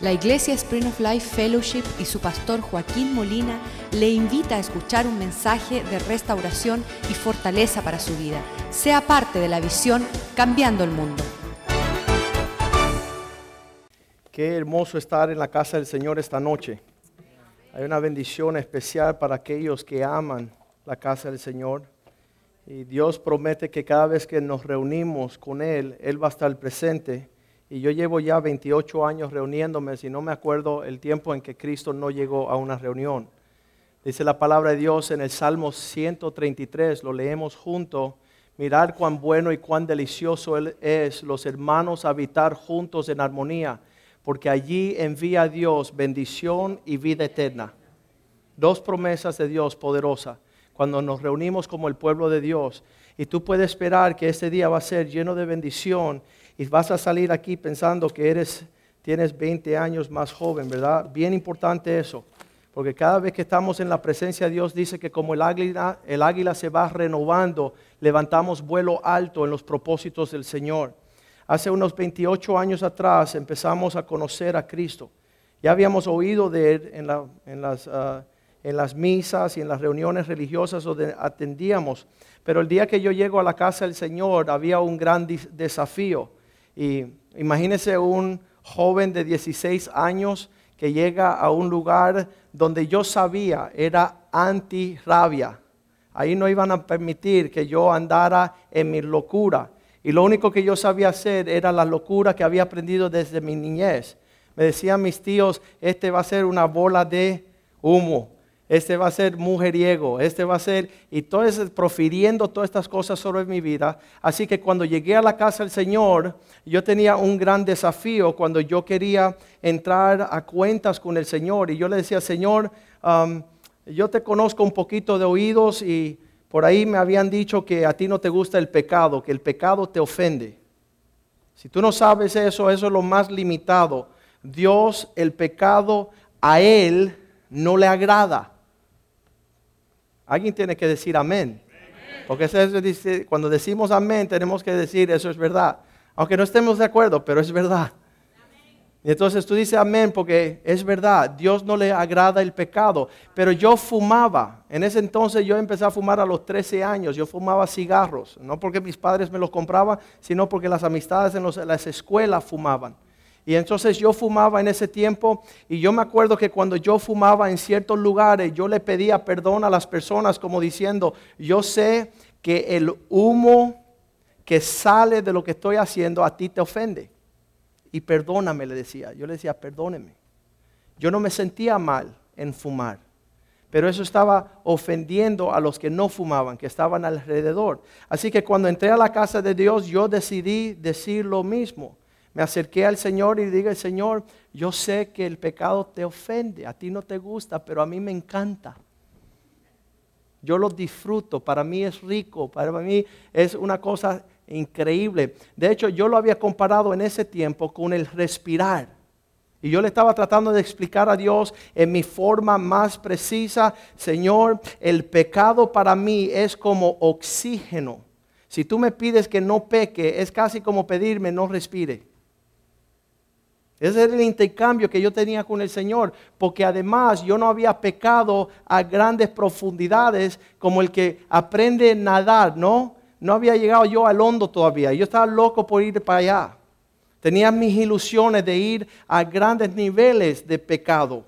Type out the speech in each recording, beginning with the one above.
La Iglesia Spring of Life Fellowship y su pastor Joaquín Molina le invita a escuchar un mensaje de restauración y fortaleza para su vida. Sea parte de la visión Cambiando el Mundo. Qué hermoso estar en la casa del Señor esta noche. Hay una bendición especial para aquellos que aman la casa del Señor. Y Dios promete que cada vez que nos reunimos con Él, Él va a estar presente y yo llevo ya 28 años reuniéndome, si no me acuerdo el tiempo en que Cristo no llegó a una reunión. Dice la palabra de Dios en el Salmo 133, lo leemos junto. Mirar cuán bueno y cuán delicioso es los hermanos habitar juntos en armonía, porque allí envía a Dios bendición y vida eterna. Dos promesas de Dios poderosas cuando nos reunimos como el pueblo de Dios. Y tú puedes esperar que este día va a ser lleno de bendición y vas a salir aquí pensando que eres, tienes 20 años más joven, ¿verdad? Bien importante eso, porque cada vez que estamos en la presencia de Dios dice que como el águila, el águila se va renovando, levantamos vuelo alto en los propósitos del Señor. Hace unos 28 años atrás empezamos a conocer a Cristo. Ya habíamos oído de Él en, en, las, ah, en las misas y en las reuniones religiosas donde atendíamos. Pero el día que yo llego a la casa del Señor había un gran desafío. Y imagínese un joven de 16 años que llega a un lugar donde yo sabía era anti-rabia. Ahí no iban a permitir que yo andara en mi locura. Y lo único que yo sabía hacer era la locura que había aprendido desde mi niñez. Me decían mis tíos, este va a ser una bola de humo este va a ser mujeriego, este va a ser, y todo eso, profiriendo todas estas cosas sobre mi vida. Así que cuando llegué a la casa del Señor, yo tenía un gran desafío cuando yo quería entrar a cuentas con el Señor. Y yo le decía, Señor, yo te conozco un poquito de oídos y por ahí me habían dicho que a ti no te gusta el pecado, que el pecado te ofende. Si tú no sabes eso, eso es lo más limitado. Dios, el pecado, a Él no le agrada. Alguien tiene que decir amén. Porque cuando decimos amén tenemos que decir eso es verdad. Aunque no estemos de acuerdo, pero es verdad. Y entonces tú dices amén porque es verdad, Dios no le agrada el pecado. Pero yo fumaba, en ese entonces yo empecé a fumar a los 13 años, yo fumaba cigarros, no porque mis padres me los compraban, sino porque las amistades en, las escuelas fumaban. Y entonces yo fumaba en ese tiempo y yo me acuerdo que cuando yo fumaba en ciertos lugares, yo le pedía perdón a las personas como diciendo, yo sé que el humo que sale de lo que estoy haciendo a ti te ofende. Y perdóname, le decía. Yo le decía, perdóneme. Yo no me sentía mal en fumar. Pero eso estaba ofendiendo a los que no fumaban, que estaban alrededor. Así que cuando entré a la casa de Dios, yo decidí decir lo mismo me acerqué al Señor y dije, Señor, yo sé que el pecado te ofende, a ti no te gusta, pero a mí me encanta. Yo lo disfruto, para mí es rico, para mí es una cosa increíble. De hecho, yo lo había comparado en ese tiempo con el respirar. Y yo le estaba tratando de explicar a Dios en mi forma más precisa, Señor, el pecado para mí es como oxígeno. Si tú me pides que no peque, es casi como pedirme no respire. Ese era el intercambio que yo tenía con el Señor, porque además yo no había pecado a grandes profundidades como el que aprende a nadar, ¿no? No había llegado yo al hondo todavía, yo estaba loco por ir para allá. Tenía mis ilusiones de ir a grandes niveles de pecado,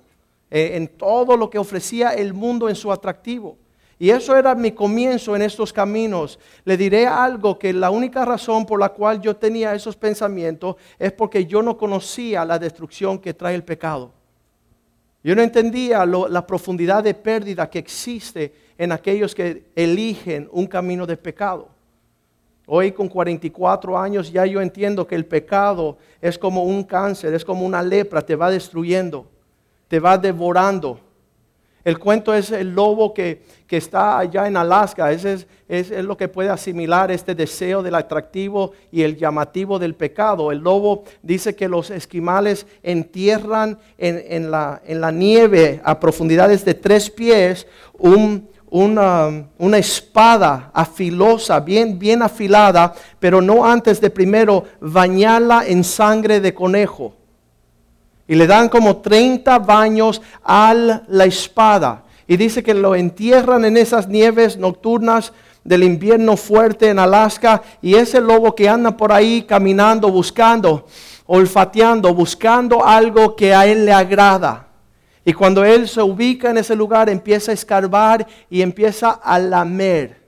eh, en todo lo que ofrecía el mundo en su atractivo. Y eso era mi comienzo en estos caminos. Le diré algo que la única razón por la cual yo tenía esos pensamientos es porque yo no conocía la destrucción que trae el pecado. Yo no entendía la profundidad de pérdida que existe en aquellos que eligen un camino de pecado. Hoy con 44 años ya yo entiendo que el pecado es como un cáncer, es como una lepra, te va destruyendo, te va devorando el cuento es el lobo que, está allá en Alaska. Ese es, lo que puede asimilar este deseo del atractivo y el llamativo del pecado. El lobo dice que los esquimales entierran en, la, nieve a profundidades de tres pies una, una, espada afilosa, bien, bien afilada, pero no antes de primero bañarla en sangre de conejo. Y le dan como 30 baños a la espada. Y dice que lo entierran en esas nieves nocturnas del invierno fuerte en Alaska. Y ese lobo que anda por ahí caminando, buscando, olfateando, buscando algo que a él le agrada. Y cuando él se ubica en ese lugar, empieza a escarbar y empieza a lamer.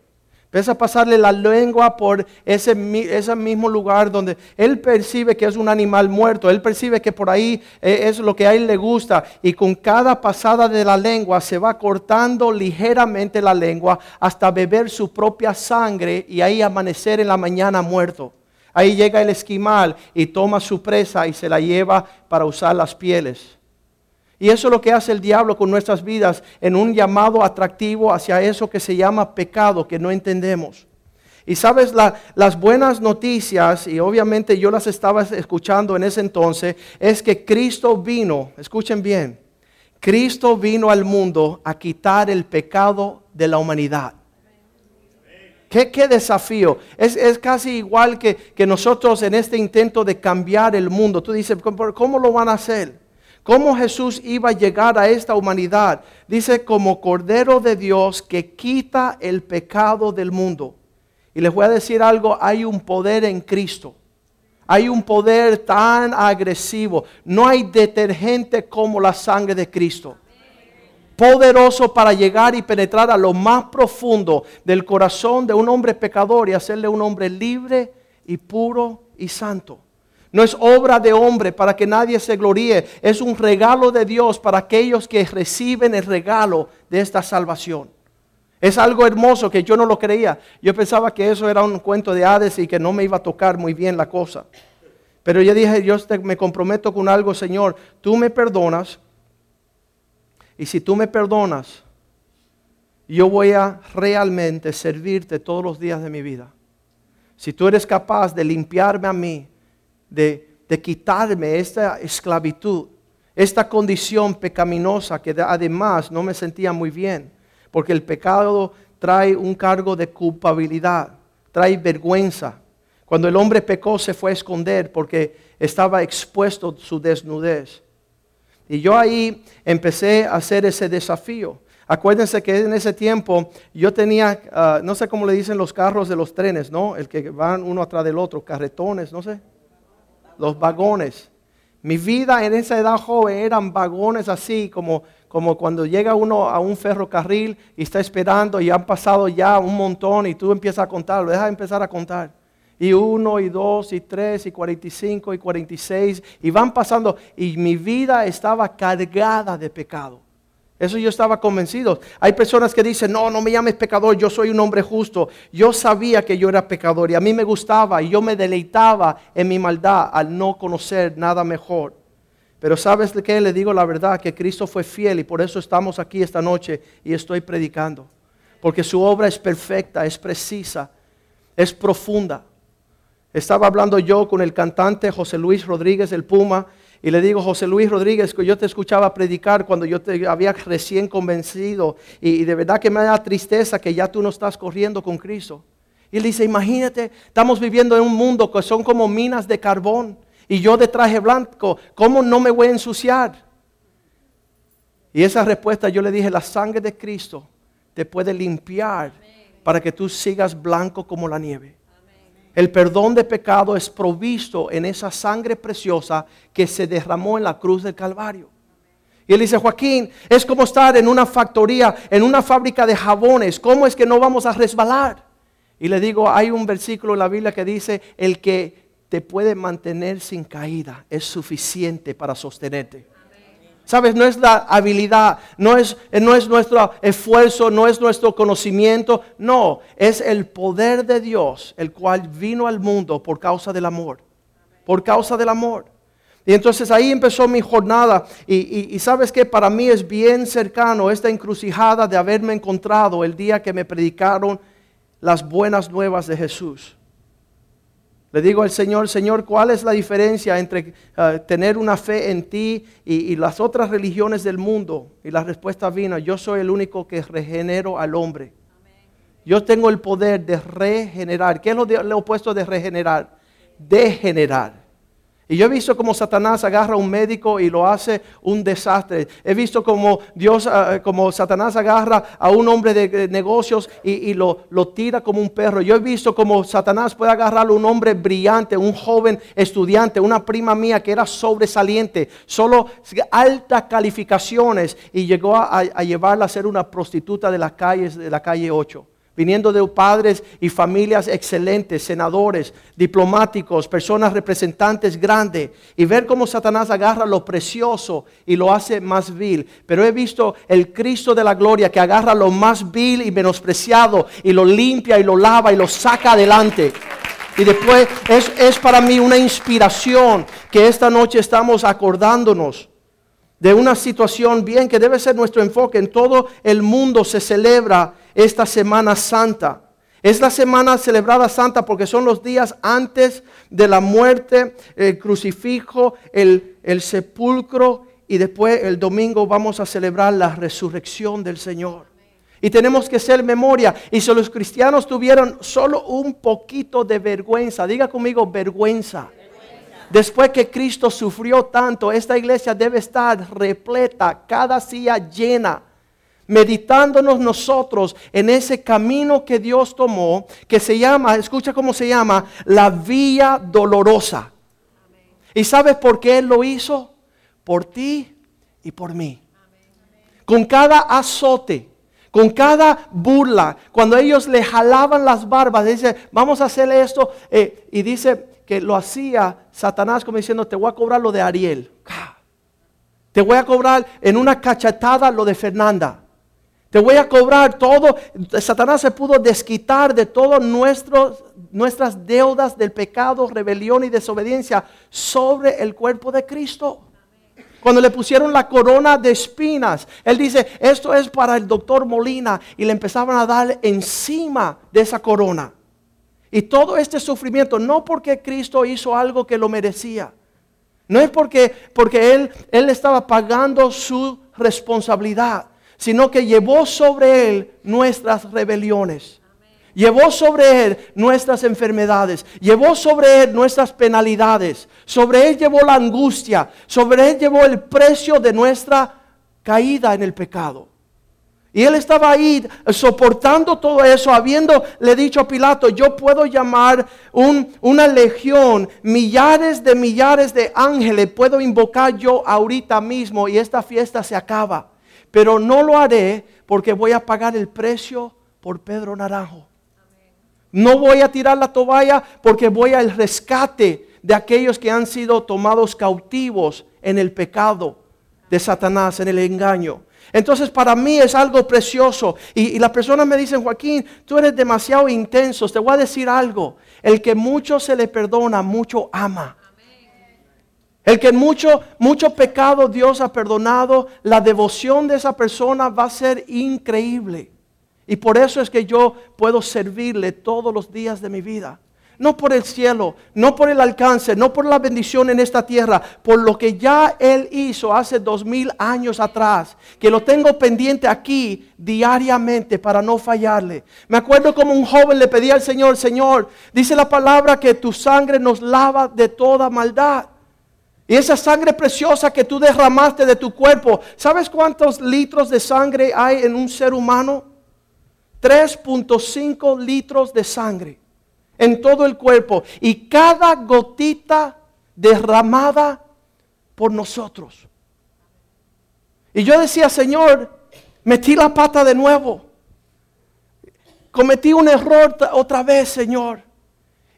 Empieza a pasarle la lengua por ese, mismo lugar donde él percibe que es un animal muerto. Él percibe que por ahí eh, es lo que a él le gusta. Y con cada pasada de la lengua se va cortando ligeramente la lengua hasta beber su propia sangre y ahí amanecer en la mañana muerto. Ahí llega el esquimal y toma su presa y se la lleva para usar las pieles. Y eso es lo que hace el diablo con nuestras vidas en un llamado atractivo hacia eso que se llama pecado, que no entendemos. Y sabes, las buenas noticias, y obviamente yo las estaba escuchando en ese entonces, es que Cristo vino, escuchen bien, Cristo vino al mundo a quitar el pecado de la humanidad. ¿Qué, desafío? Es, casi igual que, que, nosotros en este intento de cambiar el mundo. Tú dices, ¿cómo lo van a hacer? Cómo Jesús iba a llegar a esta humanidad. Dice, como Cordero de Dios que quita el pecado del mundo. Y les voy a decir algo, hay un poder en Cristo. Hay un poder tan agresivo. No hay detergente como la sangre de Cristo. Poderoso para llegar y penetrar a lo más profundo del corazón de un hombre pecador y hacerle un hombre libre y puro y santo. No es obra de hombre para que nadie se gloríe. Es un regalo de Dios para aquellos que reciben el regalo de esta salvación. Es algo hermoso que yo no lo creía. Yo pensaba que eso era un cuento de Hades y que no me iba a tocar muy bien la cosa. Pero yo dije, yo me comprometo con algo, Señor. Tú me perdonas. Y si tú me perdonas, yo voy a realmente servirte todos los días de mi vida. Si tú eres capaz de limpiarme a mí de, quitarme esta esclavitud, esta condición pecaminosa que además no me sentía muy bien, porque el pecado trae un cargo de culpabilidad, trae vergüenza. Cuando el hombre pecó se fue a esconder porque estaba expuesto su desnudez. Y yo ahí empecé a hacer ese desafío. Acuérdense que en ese tiempo yo tenía, ah, no sé cómo le dicen los carros de los trenes, ¿no? El que van uno atrás del otro, carretones, no sé los vagones. Mi vida en esa edad joven eran vagones así, como, como cuando llega uno a un ferrocarril y está esperando y han pasado ya un montón y tú empiezas a contar, lo dejas empezar a contar. Y uno, y dos, y tres, y cuarenta y cinco, y cuarenta y seis, y van pasando. Y mi vida estaba cargada de pecado. Eso yo estaba convencido. Hay personas que dicen, no, no me llames pecador, yo soy un hombre justo. Yo sabía que yo era pecador y a mí me gustaba y yo me deleitaba en mi maldad al no conocer nada mejor. Pero sabes qué? Le digo la verdad, que Cristo fue fiel y por eso estamos aquí esta noche y estoy predicando. Porque su obra es perfecta, es precisa, es profunda. Estaba hablando yo con el cantante José Luis Rodríguez, el Puma, y le digo, José Luis Rodríguez, que yo te escuchaba predicar cuando yo te había recién convencido. Y, de verdad que me da tristeza que ya tú no estás corriendo con Cristo. Y él dice, imagínate, estamos viviendo en un mundo que son como minas de carbón. Y yo de traje blanco, ¿cómo no me voy a ensuciar? Y esa respuesta yo le dije, la sangre de Cristo te puede limpiar para que tú sigas blanco como la nieve. El perdón de pecado es provisto en esa sangre preciosa que se derramó en la cruz del Calvario. Y él dice, Joaquín, es como estar en una factoría, en una fábrica de jabones. ¿Cómo es que no vamos a resbalar? Y le digo, hay un versículo en la Biblia que dice, el que te puede mantener sin caída es suficiente para sostenerte. Sabes, no es la habilidad, no es, no es nuestro esfuerzo, no es nuestro conocimiento, no, es el poder de Dios, el cual vino al mundo por causa del amor, por causa del amor. Y entonces ahí empezó mi jornada y, y sabes que para mí es bien cercano esta encrucijada de haberme encontrado el día que me predicaron las buenas nuevas de Jesús. Le digo al Señor, Señor, ¿cuál es la diferencia entre eh, tener una fe en ti y, las otras religiones del mundo? Y la respuesta vino, yo soy el único que regenero al hombre. Yo tengo el poder de regenerar. ¿Qué es lo, lo opuesto de regenerar? Degenerar. Y yo he visto como Satanás agarra a un médico y lo hace un desastre. He visto como Dios, ah, como Satanás agarra a un hombre de negocios y, lo, lo, tira como un perro. Yo he visto como Satanás puede agarrar a un hombre brillante, un joven estudiante, una prima mía que era sobresaliente, solo altas calificaciones y llegó a, llevarla a ser una prostituta de las calles, de la calle 8 viniendo de padres y familias excelentes, senadores, diplomáticos, personas representantes grandes, y ver cómo Satanás agarra lo precioso y lo hace más vil. Pero he visto el Cristo de la gloria que agarra lo más vil y menospreciado y lo limpia y lo lava y lo saca adelante. Y después es, es para mí una inspiración que esta noche estamos acordándonos de una situación bien que debe ser nuestro enfoque. En todo el mundo se celebra esta Semana Santa. Es la semana celebrada santa porque son los días antes de la muerte, el crucifijo, el, el sepulcro y después el domingo vamos a celebrar la resurrección del Señor. Y tenemos que ser memoria. Y si los cristianos tuvieron solo un poquito de vergüenza, diga conmigo vergüenza. Después que Cristo sufrió tanto, esta iglesia debe estar repleta, cada silla llena meditándonos nosotros en ese camino que Dios tomó, que se llama, escucha cómo se llama, la vía dolorosa. ¿Y sabes por qué Él lo hizo? Por ti y por mí. Con cada azote, con cada burla, cuando ellos le jalaban las barbas, dice, vamos a hacerle esto, eh, y dice que lo hacía Satanás como diciendo, te voy a cobrar lo de Ariel. Te voy a cobrar en una cachetada lo de Fernanda. Te voy a cobrar todo. Satanás se pudo desquitar de todas nuestras deudas del pecado, rebelión y desobediencia sobre el cuerpo de Cristo. Cuando le pusieron la corona de espinas, él dice, esto es para el doctor Molina. Y le empezaban a dar encima de esa corona. Y todo este sufrimiento, no porque Cristo hizo algo que lo merecía. No es porque, porque él, él estaba pagando su responsabilidad sino que llevó sobre él nuestras rebeliones. Llevó sobre él nuestras enfermedades, llevó sobre él nuestras penalidades, sobre él llevó la angustia, sobre él llevó el precio de nuestra caída en el pecado. Y él estaba ahí soportando todo eso, habiéndole dicho a Pilato, yo puedo llamar una legión, millares de millares de ángeles, puedo invocar yo ahorita mismo y esta fiesta se acaba pero no lo haré porque voy a pagar el precio por Pedro Naranjo. No voy a tirar la toalla porque voy al rescate de aquellos que han sido tomados cautivos en el pecado de Satanás, en el engaño. Entonces para mí es algo precioso. Y, las personas me dicen, Joaquín, tú eres demasiado intenso. Te voy a decir algo. El que mucho se le perdona, mucho ama. El que mucho, mucho pecado Dios ha perdonado, la devoción de esa persona va a ser increíble. Y por eso es que yo puedo servirle todos los días de mi vida. No por el cielo, no por el alcance, no por la bendición en esta tierra, por lo que ya Él hizo hace dos mil años atrás, que lo tengo pendiente aquí diariamente para no fallarle. Me acuerdo como un joven le pedía al Señor, Señor, dice la palabra que tu sangre nos lava de toda maldad. Y esa sangre preciosa que tú derramaste de tu cuerpo, ¿sabes cuántos litros de sangre hay en un ser humano? 3.5 litros de sangre en todo el cuerpo. Y cada gotita derramada por nosotros. Y yo decía, Señor, metí la pata de nuevo. Cometí un error otra vez, Señor.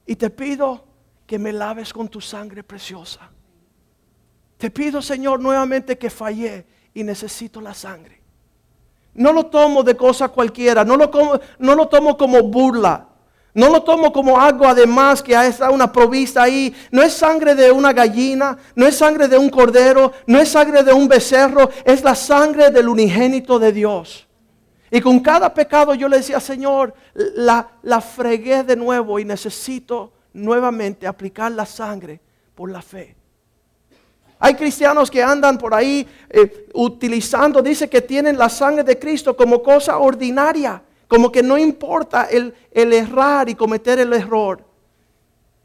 Y te pido que me laves con tu sangre preciosa. Te pido, Señor, nuevamente que fallé y necesito la sangre. No lo tomo de cosa cualquiera, no lo, no lo tomo como burla. No lo tomo como algo además que está una provista ahí. No es sangre de una gallina, no es sangre de un cordero, no es sangre de un becerro, es la sangre del unigénito de Dios. Y con cada pecado yo le decía, Señor, la, la fregué de nuevo y necesito nuevamente aplicar la sangre por la fe. Hay cristianos que andan por ahí eh, utilizando, dice que tienen la sangre de Cristo como cosa ordinaria, como que no importa el, el errar y cometer el error.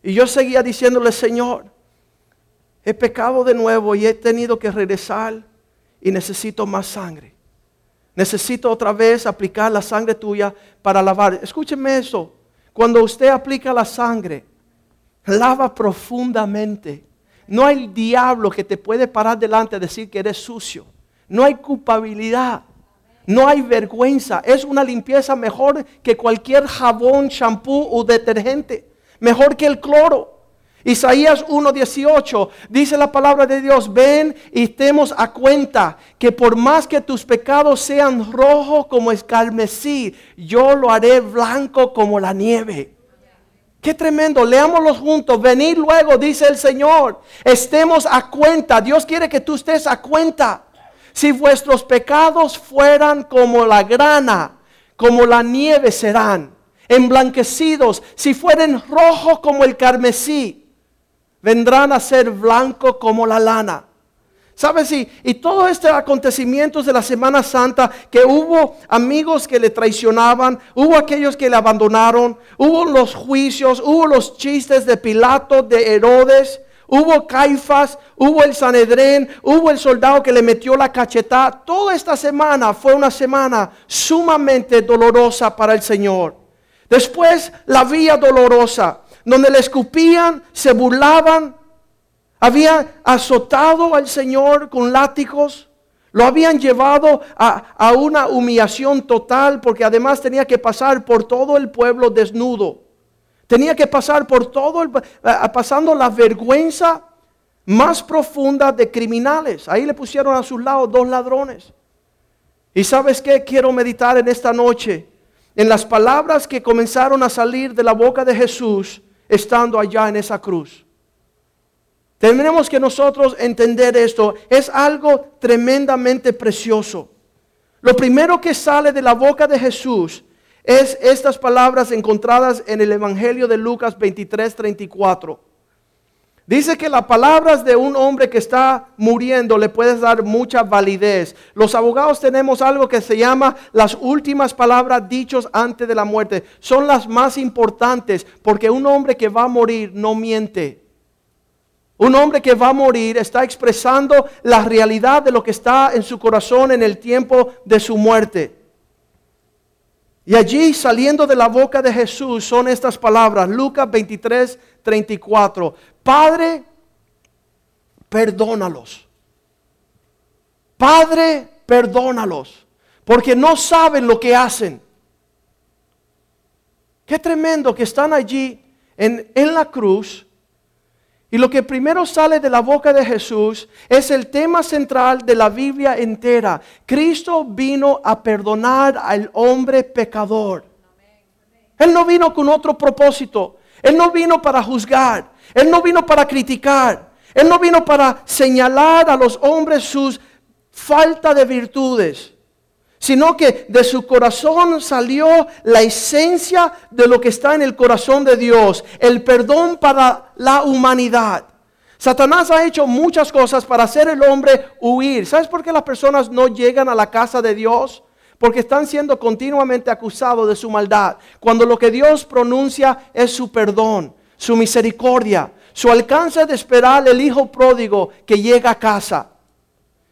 Y yo seguía diciéndole, Señor, he pecado de nuevo y he tenido que regresar y necesito más sangre. Necesito otra vez aplicar la sangre tuya para lavar. Escúcheme eso. Cuando usted aplica la sangre, lava profundamente. No hay diablo que te puede parar delante y decir que eres sucio. No hay culpabilidad. No hay vergüenza. Es una limpieza mejor que cualquier jabón, shampoo o detergente. Mejor que el cloro. Isaías 1:18 dice la palabra de Dios, ven y estemos a cuenta que por más que tus pecados sean rojos como escarmesí, yo lo haré blanco como la nieve. Qué tremendo, leámoslos juntos, venid luego, dice el Señor, estemos a cuenta, Dios quiere que tú estés a cuenta. Si vuestros pecados fueran como la grana, como la nieve serán, emblanquecidos, si fueren rojos como el carmesí, vendrán a ser blanco como la lana. ¿Sabes? Y, y todos estos acontecimientos de la Semana Santa, que hubo amigos que le traicionaban, hubo aquellos que le abandonaron, hubo los juicios, hubo los chistes de Pilato, de Herodes, hubo Caifás, hubo el Sanedrén, hubo el soldado que le metió la cachetada. Toda esta semana fue una semana sumamente dolorosa para el Señor. Después la vía dolorosa donde le escupían, se burlaban, habían azotado al Señor con látigos, lo habían llevado a, una humillación total porque además tenía que pasar por todo el pueblo desnudo. Tenía que pasar por todo el, pasando la vergüenza más profunda de criminales. Ahí le pusieron a sus lados dos ladrones. Y sabes qué quiero meditar en esta noche, en las palabras que comenzaron a salir de la boca de Jesús estando allá en esa cruz. Tenemos que nosotros entender esto. Es algo tremendamente precioso. Lo primero que sale de la boca de Jesús es estas palabras encontradas en el Evangelio de Lucas 23, 34. Dice que las palabras de un hombre que está muriendo le puedes dar mucha validez. Los abogados tenemos algo que se llama las últimas palabras dichos antes de la muerte. Son las más importantes porque un hombre que va a morir no miente. Un hombre que va a morir está expresando la realidad de lo que está en su corazón en el tiempo de su muerte. Y allí saliendo de la boca de Jesús son estas palabras, Lucas 23, 34. Padre, perdónalos. Padre, perdónalos. Porque no saben lo que hacen. Qué tremendo que están allí en, en la cruz y lo que primero sale de la boca de Jesús es el tema central de la Biblia entera. Cristo vino a perdonar al hombre pecador. Él no vino con otro propósito. Él no vino para juzgar. Él no vino para criticar. Él no vino para señalar a los hombres sus falta de virtudes sino que de su corazón salió la esencia de lo que está en el corazón de Dios, el perdón para la humanidad. Satanás ha hecho muchas cosas para hacer el hombre huir. ¿Sabes por qué las personas no llegan a la casa de Dios? Porque están siendo continuamente acusados de su maldad. Cuando lo que Dios pronuncia es su perdón, su misericordia, su alcance de esperar el hijo pródigo que llega a casa.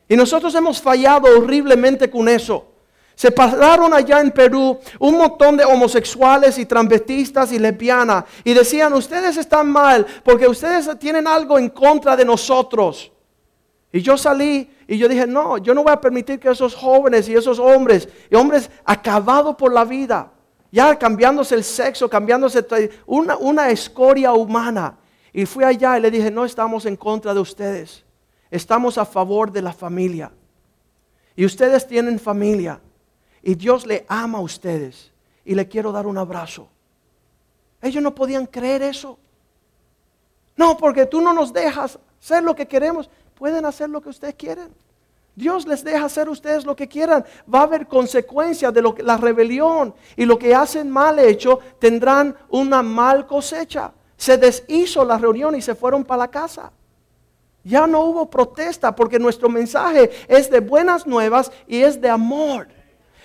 Y nosotros hemos fallado horriblemente con eso. Se pararon allá en Perú un montón de homosexuales y transvestistas y lesbianas y decían, ustedes están mal porque ustedes tienen algo en contra de nosotros. Y yo salí y yo dije, no, yo no voy a permitir que esos jóvenes y esos hombres, y hombres acabados por la vida, ya cambiándose el sexo, cambiándose una, una escoria humana. Y fui allá y le dije, no estamos en contra de ustedes, estamos a favor de la familia. Y ustedes tienen familia. Y Dios le ama a ustedes. Y le quiero dar un abrazo. Ellos no podían creer eso. No, porque tú no nos dejas hacer lo que queremos. Pueden hacer lo que ustedes quieren. Dios les deja hacer ustedes lo que quieran. Va a haber consecuencias de lo que, la rebelión y lo que hacen mal hecho tendrán una mal cosecha. Se deshizo la reunión y se fueron para la casa. Ya no hubo protesta porque nuestro mensaje es de buenas nuevas y es de amor.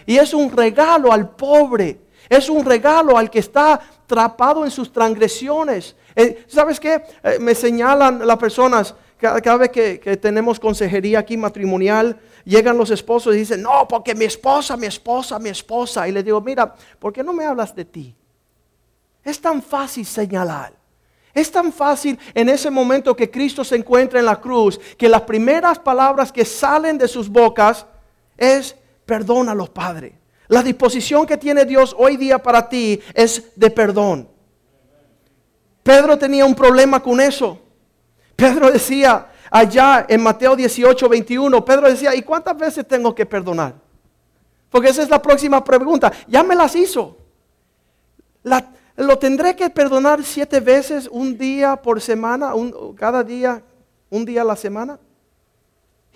Y es un regalo al pobre. Es un regalo al que está atrapado en sus transgresiones. Eh, ¿Sabes qué? Eh, me señalan las personas cada, vez que, que, tenemos consejería aquí matrimonial, llegan los esposos y dicen, no, porque mi esposa, mi esposa, mi esposa. Y le digo, mira, ¿por qué no me hablas de ti? Es tan fácil señalar. Es tan fácil en ese momento que Cristo se encuentra en la cruz, que las primeras palabras que salen de sus bocas es, perdónalos, Padre. La disposición que tiene Dios hoy día para ti es de perdón. Pedro tenía un problema con eso. Pedro decía allá en Mateo 18, 21, Pedro decía, ¿y cuántas veces tengo que perdonar? Porque esa es la próxima pregunta. Ya me las hizo. ¿Lo tendré que perdonar siete veces un día por semana, cada día, un día a la semana?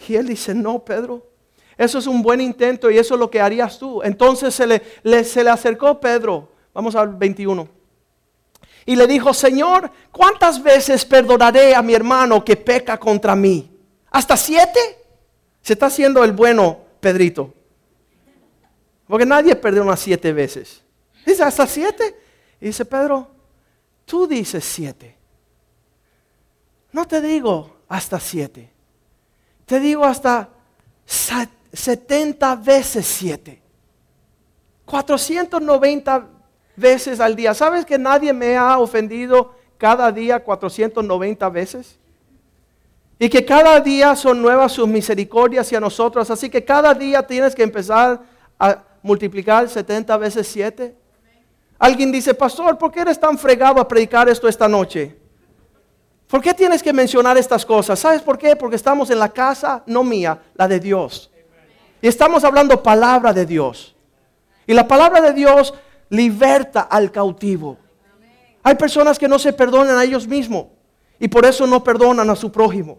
Y él dice, no, Pedro, eso es un buen intento y eso es lo que harías tú. Entonces se le, se le acercó Pedro, vamos al 21, y le dijo, Señor, ¿cuántas veces perdonaré a mi hermano que peca contra mí? ¿Hasta siete? Se está haciendo el bueno, Pedrito. Porque nadie perdona siete veces. Dice, ¿hasta siete? Y dice, Pedro, tú dices siete. No te digo hasta siete. Te digo hasta 70 veces 7. 490 veces al día. ¿Sabes que nadie me ha ofendido cada día 490 veces? Y que cada día son nuevas sus misericordias hacia nosotros. Así que cada día tienes que empezar a multiplicar 70 veces 7. Alguien dice, pastor, ¿por qué eres tan fregado a predicar esto esta noche? ¿Por qué tienes que mencionar estas cosas? ¿Sabes por qué? Porque estamos en la casa, no mía, la de Dios. Estamos hablando palabra de Dios. Y la palabra de Dios liberta al cautivo. Hay personas que no se perdonan a ellos mismos y por eso no perdonan a su prójimo.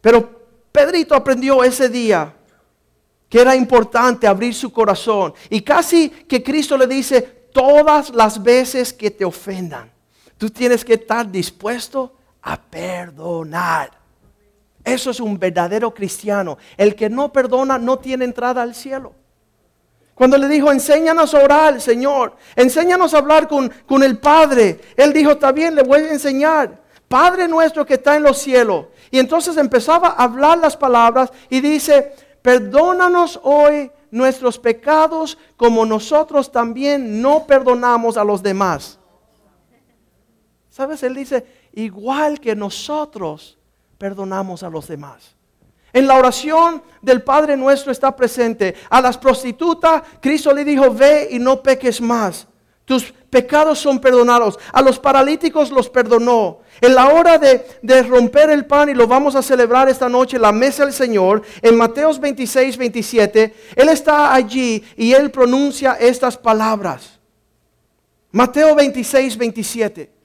Pero Pedrito aprendió ese día que era importante abrir su corazón. Y casi que Cristo le dice, todas las veces que te ofendan, tú tienes que estar dispuesto a perdonar. Eso es un verdadero cristiano. El que no perdona no tiene entrada al cielo. Cuando le dijo, enséñanos a orar, Señor, enséñanos a hablar con, con el Padre, él dijo, está bien, le voy a enseñar. Padre nuestro que está en los cielos. Y entonces empezaba a hablar las palabras y dice, perdónanos hoy nuestros pecados como nosotros también no perdonamos a los demás. ¿Sabes? Él dice, igual que nosotros perdonamos a los demás. En la oración del Padre nuestro está presente. A las prostitutas, Cristo le dijo, ve y no peques más. Tus pecados son perdonados. A los paralíticos los perdonó. En la hora de, romper el pan, y lo vamos a celebrar esta noche, la mesa del Señor, en Mateos 26, 27, Él está allí y Él pronuncia estas palabras. Mateo 26, 27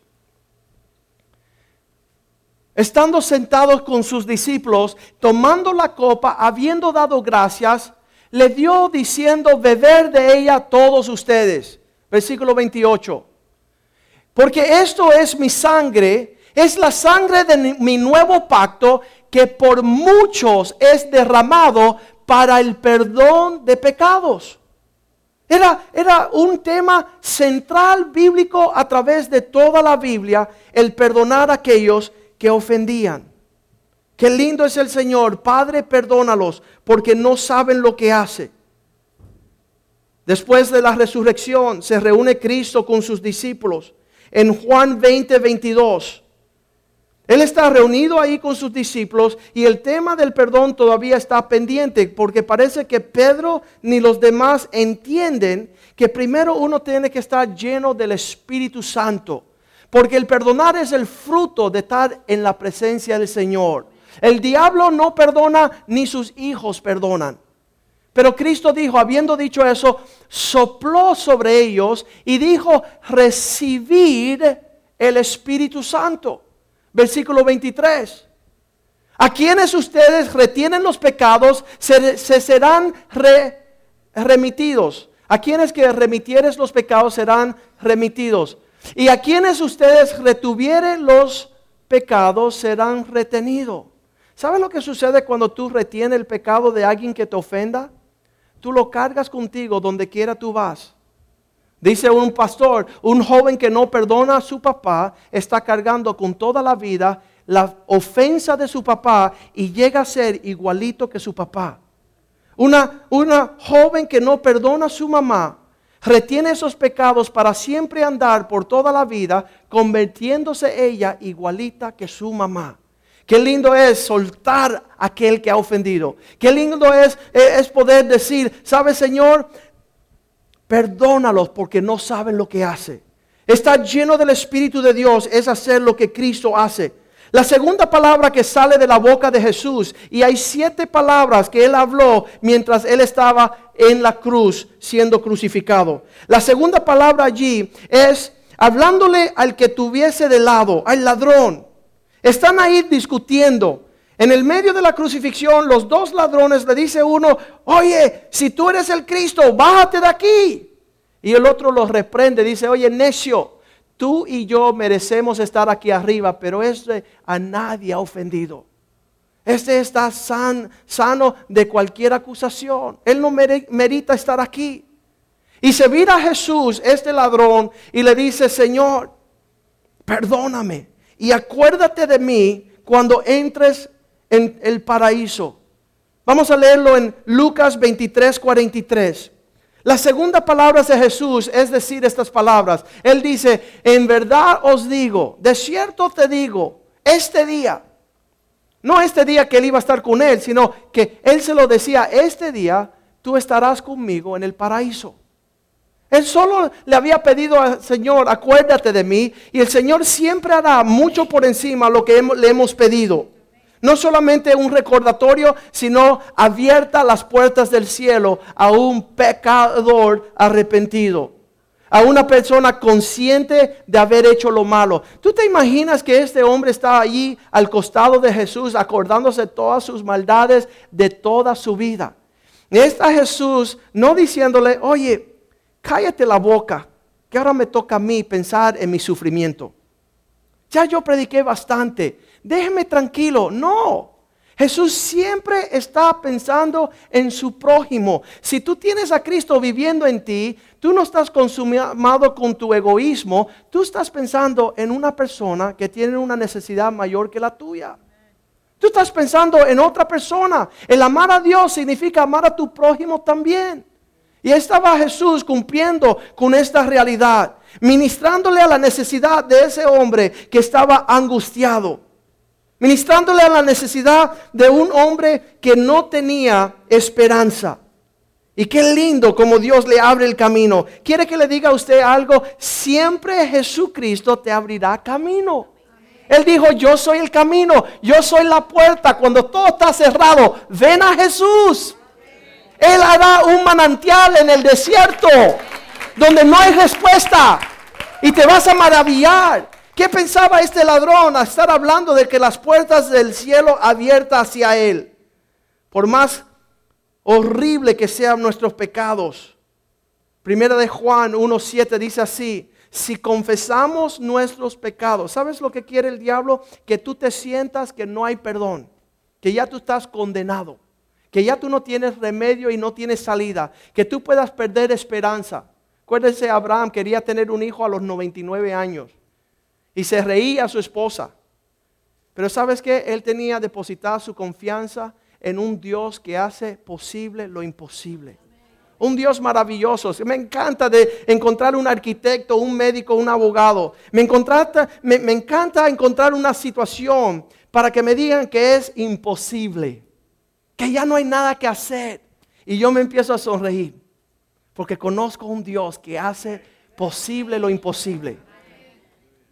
estando sentados con sus discípulos, tomando la copa, habiendo dado gracias, le dio diciendo, beber de ella todos ustedes. Versículo 28. Porque esto es mi sangre, es la sangre de mi nuevo pacto que por muchos es derramado para el perdón de pecados. Era, era, un tema central bíblico a través de toda la Biblia, el perdonar a aquellos que ofendían. Qué lindo es el Señor. Padre, perdónalos porque no saben lo que hace. Después de la resurrección se reúne Cristo con sus discípulos. En Juan 20, 22. Él está reunido ahí con sus discípulos y el tema del perdón todavía está pendiente porque parece que Pedro ni los demás entienden que primero uno tiene que estar lleno del Espíritu Santo. Porque el perdonar es el fruto de estar en la presencia del Señor. El diablo no perdona ni sus hijos perdonan. Pero Cristo dijo, habiendo dicho eso, sopló sobre ellos y dijo, recibir el Espíritu Santo. Versículo 23. A quienes ustedes retienen los pecados, se, serán remitidos. A quienes que remitieres los pecados serán remitidos. Y a quienes ustedes retuvieren los pecados serán retenidos. ¿Sabes lo que sucede cuando tú retienes el pecado de alguien que te ofenda? Tú lo cargas contigo donde quiera tú vas. Dice un pastor, un joven que no perdona a su papá está cargando con toda la vida la ofensa de su papá y llega a ser igualito que su papá. Una, una joven que no perdona a su mamá retiene esos pecados para siempre andar por toda la vida, convirtiéndose ella igualita que su mamá. Qué lindo es soltar a aquel que ha ofendido. Qué lindo es, es poder decir, ¿sabe Señor? Perdónalos porque no saben lo que hace. Estar lleno del Espíritu de Dios es hacer lo que Cristo hace. La segunda palabra que sale de la boca de Jesús, y hay siete palabras que él habló mientras él estaba en la cruz siendo crucificado. La segunda palabra allí es hablándole al que tuviese de lado, al ladrón. Están ahí discutiendo. En el medio de la crucifixión, los dos ladrones le dice uno, oye, si tú eres el Cristo, bájate de aquí. Y el otro los reprende, dice, oye, necio, tú y yo merecemos estar aquí arriba, pero este a nadie ha ofendido. Este está sano de cualquier acusación. Él no merita estar aquí. Y se vira a Jesús, este ladrón, y le dice, Señor, perdóname y acuérdate de mí cuando entres en el paraíso. Vamos a leerlo en Lucas 23, 43. La segunda palabra de Jesús es decir estas palabras. Él dice, en verdad os digo, de cierto te digo, este día, no este día que él iba a estar con él, sino que él se lo decía, este día tú estarás conmigo en el paraíso. Él solo le había pedido al Señor, acuérdate de mí, y el Señor siempre hará mucho por encima lo que le hemos pedido. No solamente un recordatorio, sino abierta las puertas del cielo a un pecador arrepentido. A una persona consciente de haber hecho lo malo. ¿Tú te imaginas que este hombre está allí al costado de Jesús acordándose todas sus maldades de toda su vida? Está Jesús no diciéndole, oye, cállate la boca, que ahora me toca a mí pensar en mi sufrimiento. Ya yo prediqué bastante déjeme tranquilo. No. Jesús siempre está pensando en su prójimo. Si tú tienes a Cristo viviendo en ti, tú no estás consumado con tu egoísmo, tú estás pensando en una persona que tiene una necesidad mayor que la tuya. Tú estás pensando en otra persona. El amar a Dios significa amar a tu prójimo también. Y estaba Jesús cumpliendo con esta realidad, ministrándole a la necesidad de ese hombre que estaba angustiado ministrándole a la necesidad de un hombre que no tenía esperanza. Y qué lindo como Dios le abre el camino. ¿Quiere que le diga a usted algo? Siempre Jesucristo te abrirá camino. Él dijo, yo soy el camino, yo soy la puerta. Cuando todo está cerrado, ven a Jesús. Él hará un manantial en el desierto donde no hay respuesta. Y te vas a maravillar. ¿Qué pensaba este ladrón a estar hablando de que las puertas del cielo abiertas hacia él? Por más horrible que sean nuestros pecados. Primera de Juan 1.7 dice así, si confesamos nuestros pecados, ¿sabes lo que quiere el diablo? Que tú te sientas que no hay perdón, que ya tú estás condenado, que ya tú no tienes remedio y no tienes salida, que tú puedas perder esperanza. Acuérdense, Abraham quería tener un hijo a los 99 años. Y se reía a su esposa. Pero sabes que él tenía depositada su confianza en un Dios que hace posible lo imposible. Un Dios maravilloso. Me encanta de encontrar un arquitecto, un médico, un abogado. Me, me, me encanta encontrar una situación para que me digan que es imposible. Que ya no hay nada que hacer. Y yo me empiezo a sonreír. Porque conozco un Dios que hace posible lo imposible.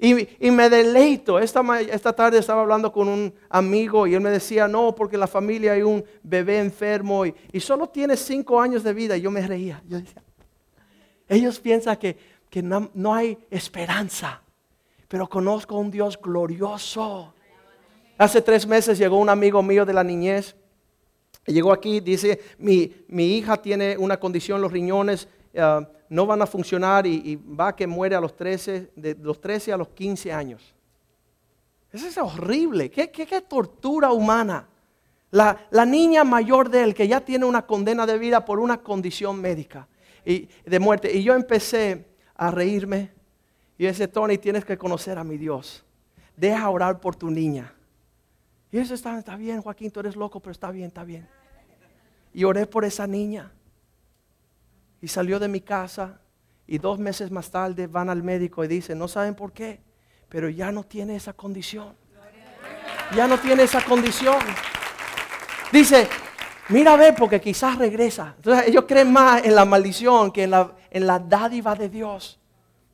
Y, me deleito. Esta, esta tarde estaba hablando con un amigo y él me decía, no, porque en la familia hay un bebé enfermo y, solo tiene cinco años de vida. Y yo me reía. Yo decía, ellos piensan que, no, no, hay esperanza, pero conozco a un Dios glorioso. Hace tres meses llegó un amigo mío de la niñez. Llegó aquí, dice, mi, mi hija tiene una condición, los riñones. Uh, no van a funcionar y, va que muere a los 13, de los 13 a los 15 años. Eso es horrible. ¿Qué, tortura humana? La, la, niña mayor de él que ya tiene una condena de vida por una condición médica y de muerte. Y yo empecé a reírme y decía, Tony, tienes que conocer a mi Dios. Deja orar por tu niña. Y eso está, está bien, Joaquín, tú eres loco, pero está bien, está bien. Y oré por esa niña. Y salió de mi casa y dos meses más tarde van al médico y dicen, no saben por qué, pero ya no tiene esa condición. Ya no tiene esa condición. Dice, mira a ver porque quizás regresa. Entonces ellos creen más en la maldición que en la, en la dádiva de Dios.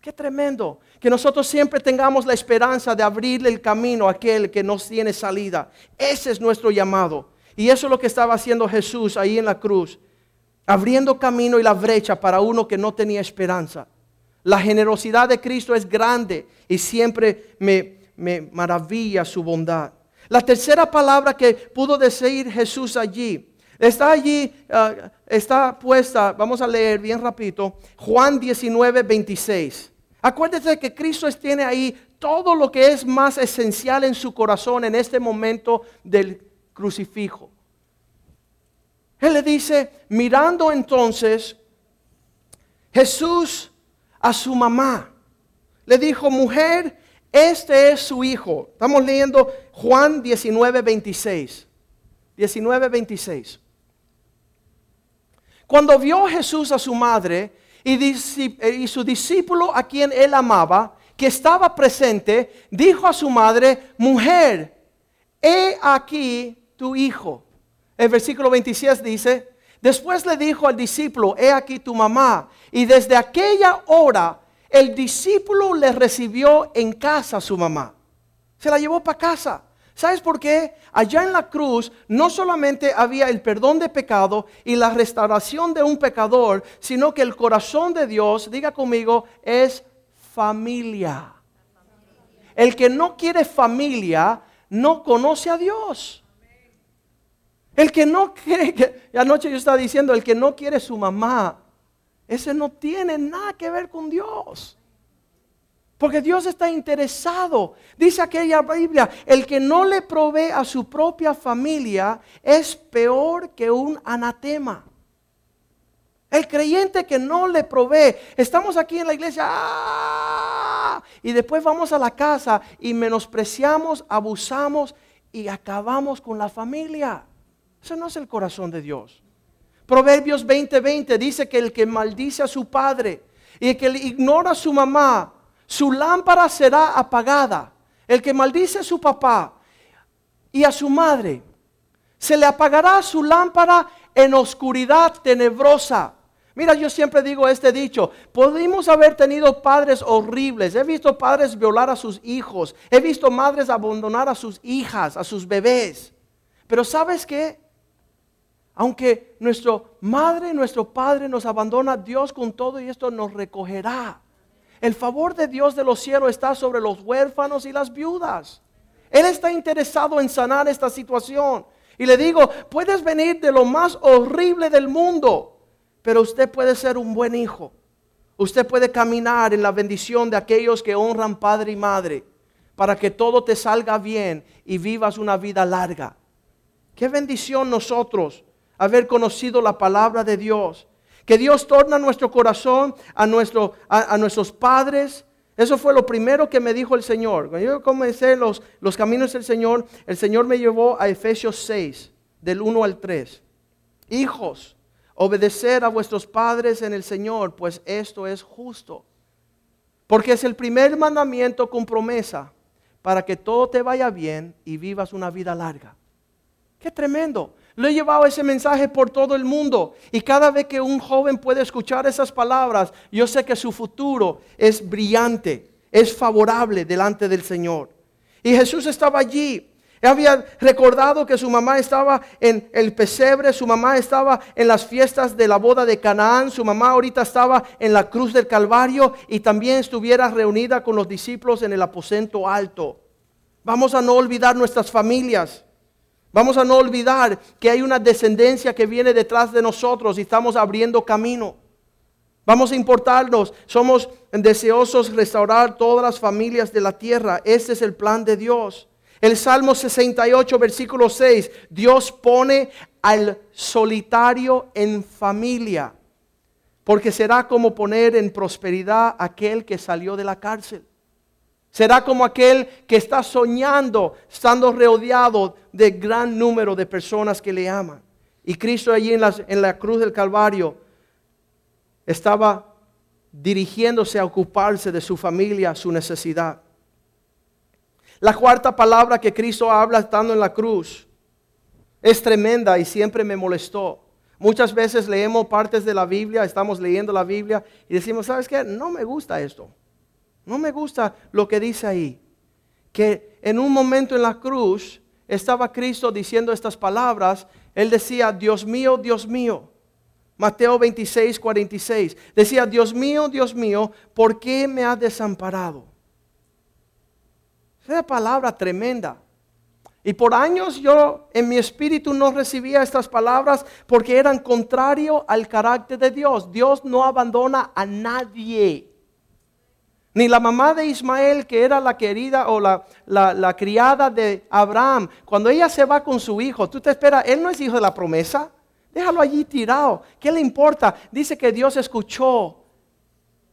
Qué tremendo. Que nosotros siempre tengamos la esperanza de abrirle el camino a aquel que nos tiene salida. Ese es nuestro llamado. Y eso es lo que estaba haciendo Jesús ahí en la cruz. Abriendo camino y la brecha para uno que no tenía esperanza. La generosidad de Cristo es grande y siempre me, me maravilla su bondad. La tercera palabra que pudo decir Jesús allí, está allí, ah, está puesta, vamos a leer bien rapidito, Juan 19, 26. Acuérdese que Cristo tiene ahí todo lo que es más esencial en su corazón en este momento del crucifijo. Él le dice, mirando entonces Jesús a su mamá, le dijo, mujer, este es su hijo. Estamos leyendo Juan 19, 26. 19, 26. Cuando vio Jesús a su madre y, su discípulo a quien él amaba, que estaba presente, dijo a su madre, mujer, he aquí tu hijo. El versículo 26 dice, después le dijo al discípulo, he aquí tu mamá. Y desde aquella hora el discípulo le recibió en casa a su mamá. Se la llevó para casa. ¿Sabes por qué? Allá en la cruz no solamente había el perdón de pecado y la restauración de un pecador, sino que el corazón de Dios, diga conmigo, es familia. El que no quiere familia no conoce a Dios. El que no quiere, que, anoche yo estaba diciendo, el que no quiere su mamá, ese no tiene nada que ver con Dios. Porque Dios está interesado. Dice aquella Biblia, el que no le provee a su propia familia es peor que un anatema. El creyente que no le provee. Estamos aquí en la iglesia ¡ah! y después vamos a la casa y menospreciamos, abusamos y acabamos con la familia. Ese no es el corazón de Dios. Proverbios 20:20 dice que el que maldice a su padre y el que ignora a su mamá, su lámpara será apagada. El que maldice a su papá y a su madre, se le apagará su lámpara en oscuridad tenebrosa. Mira, yo siempre digo este dicho, podemos haber tenido padres horribles, he visto padres violar a sus hijos, he visto madres abandonar a sus hijas, a sus bebés, pero ¿sabes qué? Aunque nuestro madre, nuestro padre nos abandona, Dios con todo y esto nos recogerá. El favor de Dios de los cielos está sobre los huérfanos y las viudas. Él está interesado en sanar esta situación. Y le digo, puedes venir de lo más horrible del mundo, pero usted puede ser un buen hijo. Usted puede caminar en la bendición de aquellos que honran padre y madre para que todo te salga bien y vivas una vida larga. Qué bendición nosotros haber conocido la palabra de Dios. Que Dios torna nuestro corazón a, nuestro, a, nuestros padres. Eso fue lo primero que me dijo el Señor. Cuando yo comencé los, los caminos del Señor, el Señor me llevó a Efesios 6, del 1 al 3. Hijos, obedecer a vuestros padres en el Señor, pues esto es justo. Porque es el primer mandamiento con promesa para que todo te vaya bien y vivas una vida larga. Qué tremendo. Lo he llevado ese mensaje por todo el mundo. Y cada vez que un joven puede escuchar esas palabras, yo sé que su futuro es brillante, es favorable delante del Señor. Y Jesús estaba allí. Él había recordado que su mamá estaba en el pesebre, su mamá estaba en las fiestas de la boda de Canaán, su mamá ahorita estaba en la cruz del Calvario y también estuviera reunida con los discípulos en el aposento alto. Vamos a no olvidar nuestras familias. Vamos a no olvidar que hay una descendencia que viene detrás de nosotros y estamos abriendo camino. Vamos a importarnos. Somos deseosos restaurar todas las familias de la tierra. Ese es el plan de Dios. El Salmo 68, versículo 6. Dios pone al solitario en familia. Porque será como poner en prosperidad aquel que salió de la cárcel. Será como aquel que está soñando, estando rodeado de gran número de personas que le aman. Y Cristo allí en la, en la cruz del Calvario estaba dirigiéndose a ocuparse de su familia, su necesidad. La cuarta palabra que Cristo habla estando en la cruz es tremenda y siempre me molestó. Muchas veces leemos partes de la Biblia, estamos leyendo la Biblia y decimos, ¿sabes qué? No me gusta esto. No me gusta lo que dice ahí. Que en un momento en la cruz estaba Cristo diciendo estas palabras. Él decía, Dios mío, Dios mío. Mateo 26, 46. Decía, Dios mío, Dios mío, ¿por qué me has desamparado? Es una palabra tremenda. Y por años yo en mi espíritu no recibía estas palabras porque eran contrario al carácter de Dios. Dios no abandona a nadie. Ni la mamá de Ismael, que era la querida o la, la, criada de Abraham, cuando ella se va con su hijo, tú te esperas, él no es hijo de la promesa, déjalo allí tirado, ¿qué le importa? Dice que Dios escuchó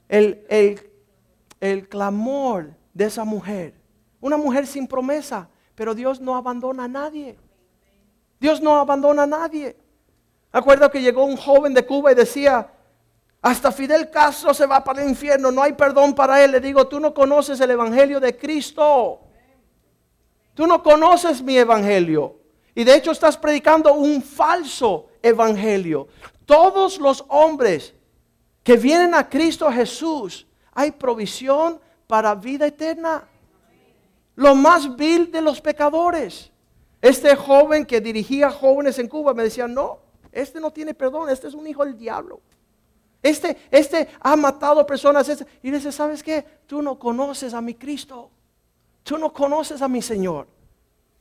el, el, el clamor de esa mujer, una mujer sin promesa. Pero Dios no abandona a nadie. Dios no abandona a nadie. Acuerdo que llegó un joven de Cuba y decía, hasta Fidel Castro se va para el infierno, no hay perdón para él. Le digo, tú no conoces el Evangelio de Cristo. Tú no conoces mi Evangelio. Y de hecho estás predicando un falso Evangelio. Todos los hombres que vienen a Cristo Jesús, hay provisión para vida eterna lo más vil de los pecadores. Este joven que dirigía jóvenes en Cuba me decía, no, este no tiene perdón, este es un hijo del diablo. Este, este ha matado personas. Este". Y dice, ¿sabes qué? Tú no conoces a mi Cristo. Tú no conoces a mi Señor.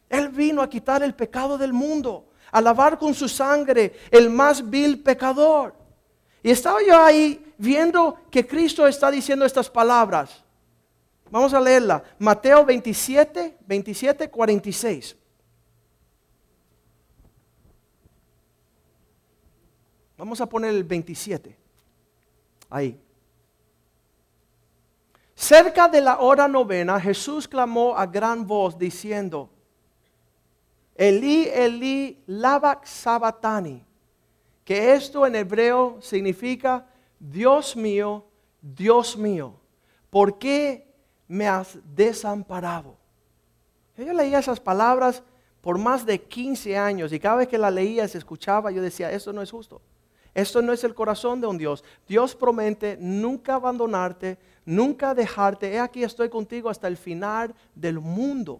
Él vino a quitar el pecado del mundo, a lavar con su sangre el más vil pecador. Y estaba yo ahí viendo que Cristo está diciendo estas palabras. Vamos a leerla. Mateo 27, 27, 46. Vamos a poner el 27. Ahí. Cerca de la hora novena, Jesús clamó a gran voz diciendo, Eli, Eli, labak sabatani, que esto en hebreo significa, Dios mío, Dios mío, ¿por qué me has desamparado. Yo leía esas palabras por más de 15 años y cada vez que las leía, se escuchaba, yo decía, esto no es justo. Esto no es el corazón de un Dios. Dios promete nunca abandonarte, nunca dejarte. He aquí estoy contigo hasta el final del mundo.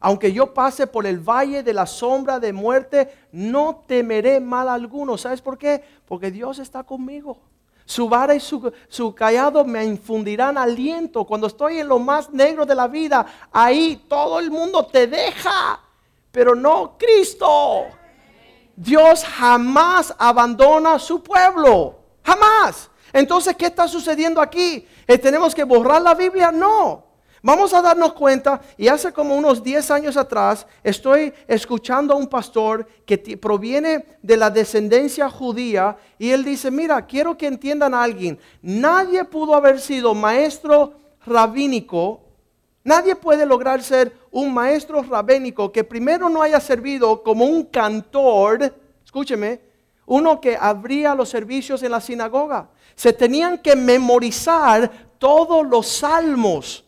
Aunque yo pase por el valle de la sombra de muerte, no temeré mal alguno. ¿Sabes por qué? Porque Dios está conmigo. Su vara y su, callado me infundirán aliento. Cuando estoy en lo más negro de la vida, ahí todo el mundo te deja, pero no Cristo. Dios jamás abandona su pueblo. Jamás. Entonces, ¿qué está sucediendo aquí? Eh, ¿Tenemos que borrar la Biblia? No. Vamos a darnos cuenta, y hace como unos 10 años atrás estoy escuchando a un pastor que proviene de la descendencia judía y él dice, mira, quiero que entiendan a alguien, nadie pudo haber sido maestro rabínico, nadie puede lograr ser un maestro rabínico que primero no haya servido como un cantor, escúcheme, uno que abría los servicios en la sinagoga. Se tenían que memorizar todos los salmos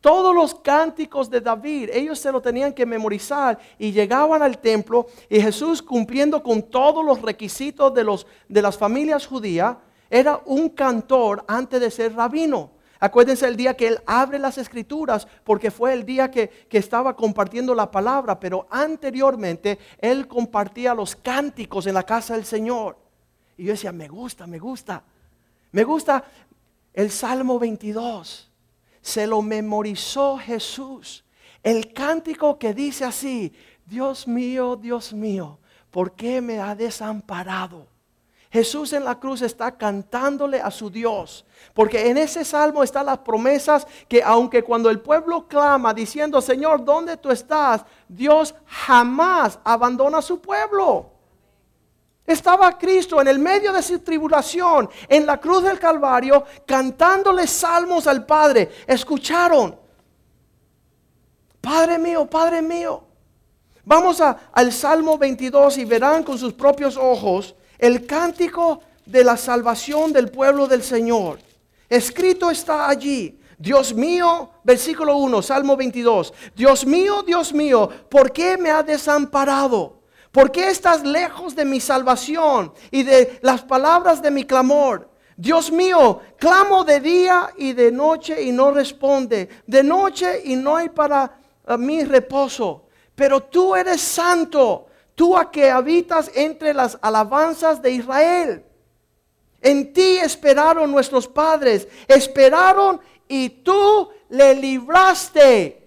todos los cánticos de David, ellos se lo tenían que memorizar y llegaban al templo y Jesús cumpliendo con todos los requisitos de, los, de las familias judías, era un cantor antes de ser rabino. Acuérdense el día que él abre las escrituras, porque fue el día que, que, estaba compartiendo la palabra, pero anteriormente él compartía los cánticos en la casa del Señor. Y yo decía, me gusta, me gusta, me gusta el Salmo 22 se lo memorizó Jesús. El cántico que dice así, Dios mío, Dios mío, ¿por qué me ha desamparado? Jesús en la cruz está cantándole a su Dios, porque en ese salmo están las promesas que aunque cuando el pueblo clama diciendo, Señor, ¿dónde tú estás? Dios jamás abandona a su pueblo. Estaba Cristo en el medio de su tribulación, en la cruz del Calvario, cantándole salmos al Padre. Escucharon, Padre mío, Padre mío. Vamos al Salmo 22 y verán con sus propios ojos el cántico de la salvación del pueblo del Señor. Escrito está allí. Dios mío, versículo 1, Salmo 22. Dios mío, Dios mío, ¿por qué me ha desamparado? ¿Por qué estás lejos de mi salvación y de las palabras de mi clamor? Dios mío, clamo de día y de noche y no responde. De noche y no hay para mí reposo. Pero tú eres santo, tú a que habitas entre las alabanzas de Israel. En ti esperaron nuestros padres, esperaron y tú le libraste.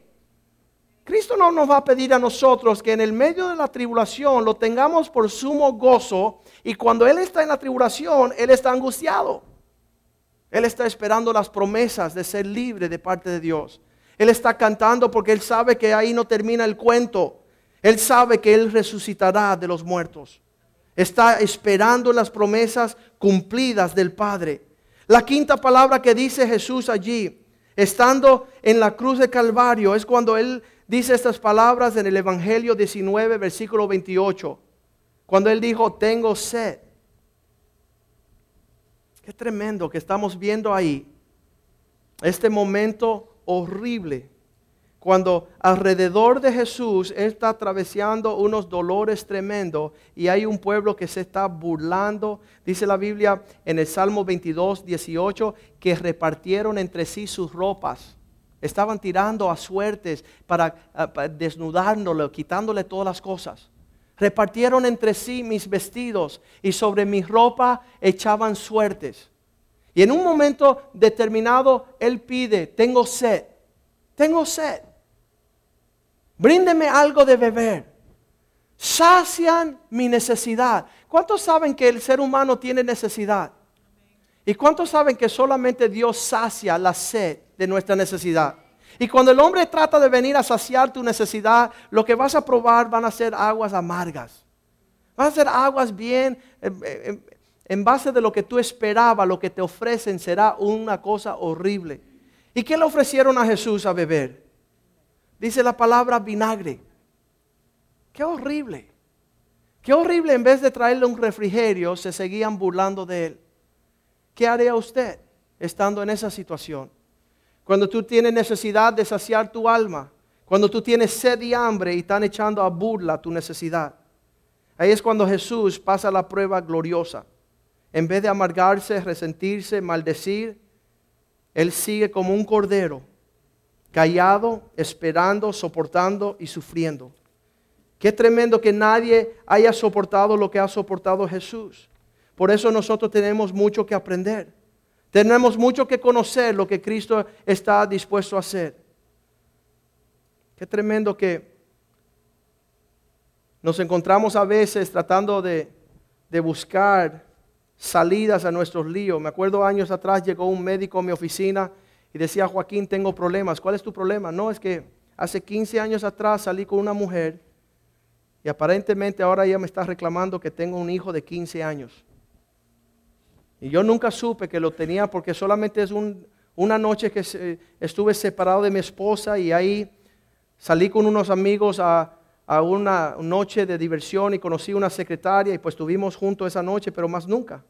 Cristo no nos va a pedir a nosotros que en el medio de la tribulación lo tengamos por sumo gozo y cuando Él está en la tribulación, Él está angustiado. Él está esperando las promesas de ser libre de parte de Dios. Él está cantando porque Él sabe que ahí no termina el cuento. Él sabe que Él resucitará de los muertos. Está esperando las promesas cumplidas del Padre. La quinta palabra que dice Jesús allí, estando en la cruz de Calvario, es cuando Él dice estas palabras en el Evangelio 19, versículo 28. Cuando Él dijo, tengo sed. Qué tremendo que estamos viendo ahí. Este momento horrible cuando alrededor de Jesús está atravesando unos dolores tremendos y hay un pueblo que se está burlando. Dice la Biblia en el Salmo 22, 18, que repartieron entre sí sus ropas. Estaban tirando a suertes para, para desnudándolo, quitándole todas las cosas. Repartieron entre sí mis vestidos y sobre mi ropa echaban suertes. Y en un momento determinado, Él pide, tengo sed, tengo sed. Bríndeme algo de beber. Sacian mi necesidad. ¿Cuántos saben que el ser humano tiene necesidad? ¿Y cuántos saben que solamente Dios sacia la sed de nuestra necesidad? Y cuando el hombre trata de venir a saciar tu necesidad, lo que vas a probar van a ser aguas amargas. Van a ser aguas bien, en, en base de lo que tú esperabas, lo que te ofrecen será una cosa horrible. ¿Y qué le ofrecieron a Jesús a beber? Dice la palabra vinagre. Qué horrible. Qué horrible en vez de traerle un refrigerio, se seguían burlando de él. ¿Qué haría usted estando en esa situación? Cuando tú tienes necesidad de saciar tu alma, cuando tú tienes sed y hambre y están echando a burla tu necesidad. Ahí es cuando Jesús pasa la prueba gloriosa. En vez de amargarse, resentirse, maldecir, Él sigue como un cordero callado, esperando, soportando y sufriendo. Qué tremendo que nadie haya soportado lo que ha soportado Jesús. Por eso nosotros tenemos mucho que aprender. Tenemos mucho que conocer lo que Cristo está dispuesto a hacer. Qué tremendo que nos encontramos a veces tratando de, de buscar salidas a nuestros líos. Me acuerdo años atrás llegó un médico a mi oficina y decía, Joaquín, tengo problemas. ¿Cuál es tu problema? No, es que hace 15 años atrás salí con una mujer y aparentemente ahora ella me está reclamando que tengo un hijo de 15 años. Y yo nunca supe que lo tenía porque solamente es una noche que estuve separado de mi esposa y ahí salí con unos amigos a, una noche de diversión y conocí una secretaria y pues estuvimos juntos esa noche, pero más nunca.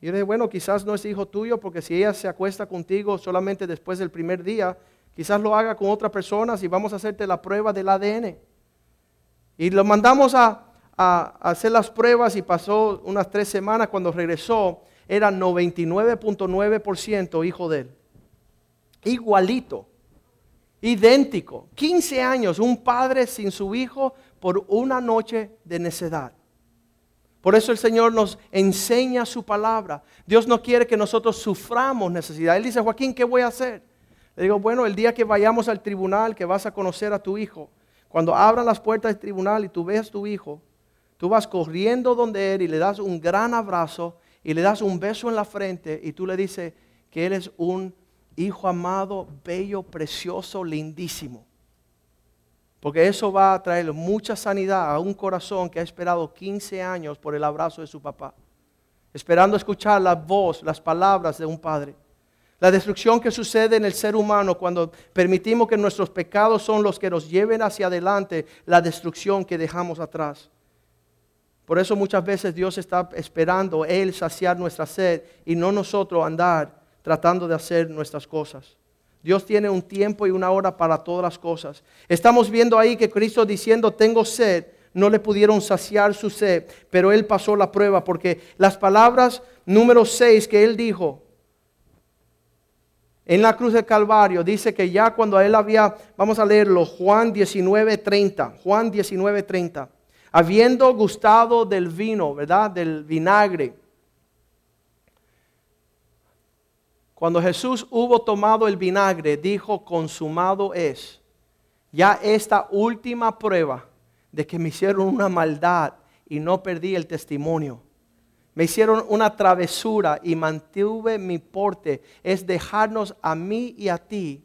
Y yo dije, bueno, quizás no es hijo tuyo porque si ella se acuesta contigo solamente después del primer día, quizás lo haga con otras personas y vamos a hacerte la prueba del ADN. Y lo mandamos a, a, hacer las pruebas y pasó unas tres semanas cuando regresó, era 99.9% hijo de él. Igualito, idéntico. 15 años, un padre sin su hijo por una noche de necedad. Por eso el Señor nos enseña su palabra. Dios no quiere que nosotros suframos necesidad. Él dice, Joaquín, ¿qué voy a hacer? Le digo, bueno, el día que vayamos al tribunal, que vas a conocer a tu hijo, cuando abran las puertas del tribunal y tú ves a tu hijo, tú vas corriendo donde él y le das un gran abrazo y le das un beso en la frente y tú le dices que él es un hijo amado, bello, precioso, lindísimo. Porque eso va a traer mucha sanidad a un corazón que ha esperado 15 años por el abrazo de su papá. Esperando escuchar la voz, las palabras de un padre. La destrucción que sucede en el ser humano cuando permitimos que nuestros pecados son los que nos lleven hacia adelante, la destrucción que dejamos atrás. Por eso muchas veces Dios está esperando Él saciar nuestra sed y no nosotros andar tratando de hacer nuestras cosas. Dios tiene un tiempo y una hora para todas las cosas. Estamos viendo ahí que Cristo diciendo, tengo sed, no le pudieron saciar su sed, pero Él pasó la prueba porque las palabras número 6 que Él dijo, en la cruz del Calvario dice que ya cuando él había, vamos a leerlo, Juan 19:30, Juan 19:30, habiendo gustado del vino, ¿verdad? Del vinagre. Cuando Jesús hubo tomado el vinagre, dijo, consumado es. Ya esta última prueba de que me hicieron una maldad y no perdí el testimonio me hicieron una travesura y mantuve mi porte, es dejarnos a mí y a ti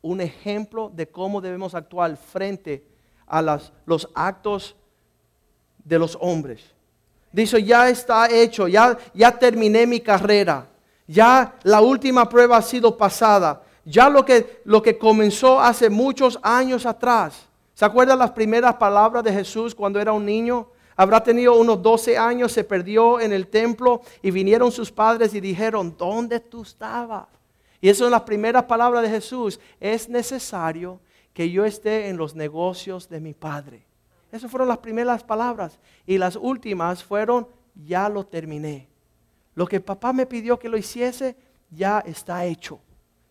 un ejemplo de cómo debemos actuar frente a los actos de los hombres. Dice, ya está hecho, ya, ya terminé mi carrera, ya la última prueba ha sido pasada, ya lo que, lo que comenzó hace muchos años atrás. ¿Se acuerdan las primeras palabras de Jesús cuando era un niño? Habrá tenido unos 12 años, se perdió en el templo y vinieron sus padres y dijeron, ¿dónde tú estabas? Y esas son las primeras palabras de Jesús. Es necesario que yo esté en los negocios de mi Padre. Esas fueron las primeras palabras. Y las últimas fueron, ya lo terminé. Lo que papá me pidió que lo hiciese, ya está hecho.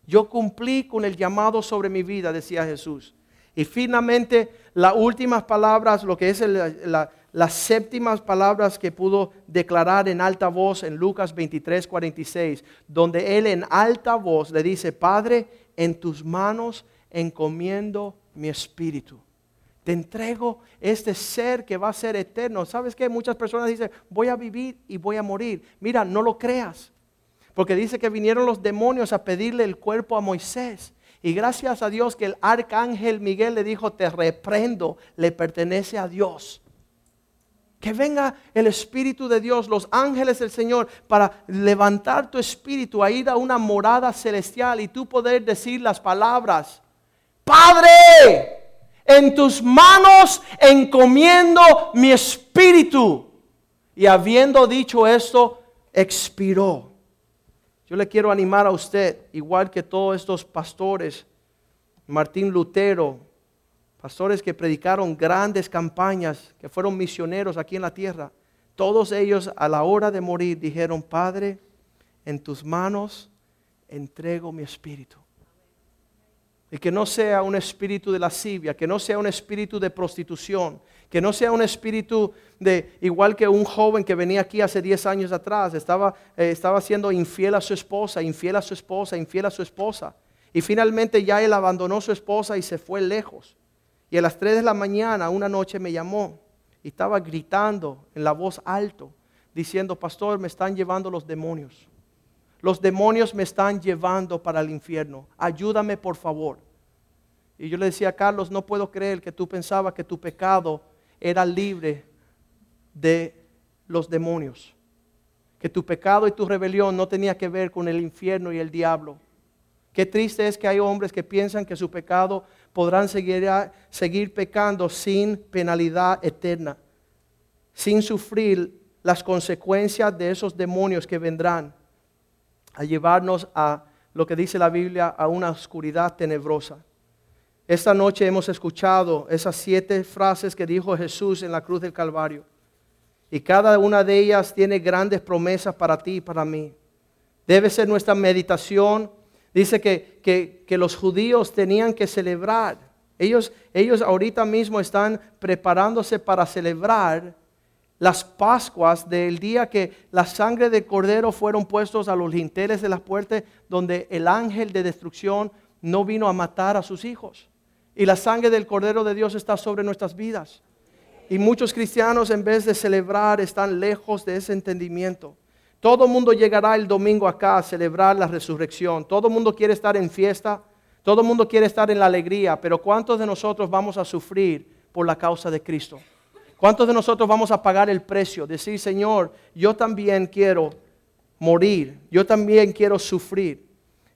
Yo cumplí con el llamado sobre mi vida, decía Jesús. Y finalmente, las últimas palabras, lo que es la las séptimas palabras que pudo declarar en alta voz en Lucas 23, 46, donde él en alta voz le dice, Padre, en tus manos encomiendo mi espíritu. Te entrego este ser que va a ser eterno. ¿Sabes qué? Muchas personas dicen, voy a vivir y voy a morir. Mira, no lo creas. Porque dice que vinieron los demonios a pedirle el cuerpo a Moisés. Y gracias a Dios que el arcángel Miguel le dijo, te reprendo, le pertenece a Dios. Que venga el Espíritu de Dios, los ángeles del Señor, para levantar tu espíritu a ir a una morada celestial y tú poder decir las palabras, Padre, en tus manos encomiendo mi espíritu. Y habiendo dicho esto, expiró. Yo le quiero animar a usted, igual que todos estos pastores, Martín Lutero, pastores que predicaron grandes campañas, que fueron misioneros aquí en la tierra, todos ellos a la hora de morir dijeron, Padre, en tus manos entrego mi espíritu. Y que no sea un espíritu de lascivia, que no sea un espíritu de prostitución, que no sea un espíritu de, igual que un joven que venía aquí hace 10 años atrás, estaba, eh, estaba siendo infiel a su esposa, infiel a su esposa, infiel a su esposa. Y finalmente ya él abandonó a su esposa y se fue lejos. Y a las 3 de la mañana, una noche me llamó y estaba gritando en la voz alto, diciendo, pastor, me están llevando los demonios. Los demonios me están llevando para el infierno. Ayúdame, por favor. Y yo le decía, Carlos, no puedo creer que tú pensabas que tu pecado era libre de los demonios. Que tu pecado y tu rebelión no tenía que ver con el infierno y el diablo. Qué triste es que hay hombres que piensan que su pecado podrán seguir, seguir pecando sin penalidad eterna, sin sufrir las consecuencias de esos demonios que vendrán a llevarnos a lo que dice la Biblia, a una oscuridad tenebrosa. Esta noche hemos escuchado esas siete frases que dijo Jesús en la cruz del Calvario. Y cada una de ellas tiene grandes promesas para ti y para mí. Debe ser nuestra meditación Dice que, los judíos tenían que celebrar. Ellos, ellos ahorita mismo están preparándose para celebrar las Pascuas del día que la sangre de cordero fueron puestos a los linteles de las puertas donde el ángel de destrucción no vino a matar a sus hijos. Y la sangre del cordero de Dios está sobre nuestras vidas. Y muchos cristianos en vez de celebrar están lejos de ese entendimiento. Todo el mundo llegará el domingo acá a celebrar la resurrección. Todo el mundo quiere estar en fiesta. Todo el mundo quiere estar en la alegría. Pero ¿cuántos de nosotros vamos a sufrir por la causa de Cristo? ¿Cuántos de nosotros vamos a pagar el precio? Decir, Señor, yo también quiero morir. Yo también quiero sufrir.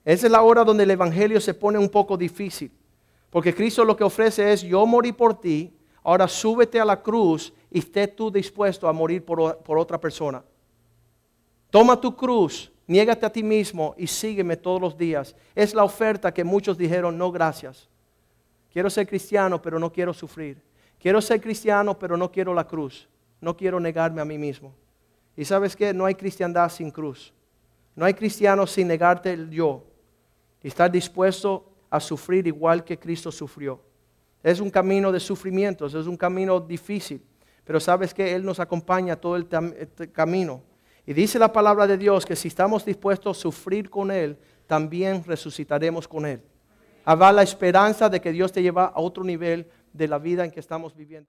Esa es la hora donde el Evangelio se pone un poco difícil. Porque Cristo lo que ofrece es, yo morí por ti, ahora súbete a la cruz y esté tú dispuesto a morir por, por otra persona. Toma tu cruz, niégate a ti mismo y sígueme todos los días. Es la oferta que muchos dijeron, no gracias. Quiero ser cristiano, pero no quiero sufrir. Quiero ser cristiano, pero no quiero la cruz. No quiero negarme a mí mismo. Y sabes qué? No hay cristiandad sin cruz. No hay cristiano sin negarte el yo. Y estar dispuesto a sufrir igual que Cristo sufrió. Es un camino de sufrimientos, es un camino difícil. Pero sabes que Él nos acompaña todo el este camino. Y dice la palabra de Dios que si estamos dispuestos a sufrir con Él, también resucitaremos con Él. Habrá la esperanza de que Dios te lleva a otro nivel de la vida en que estamos viviendo.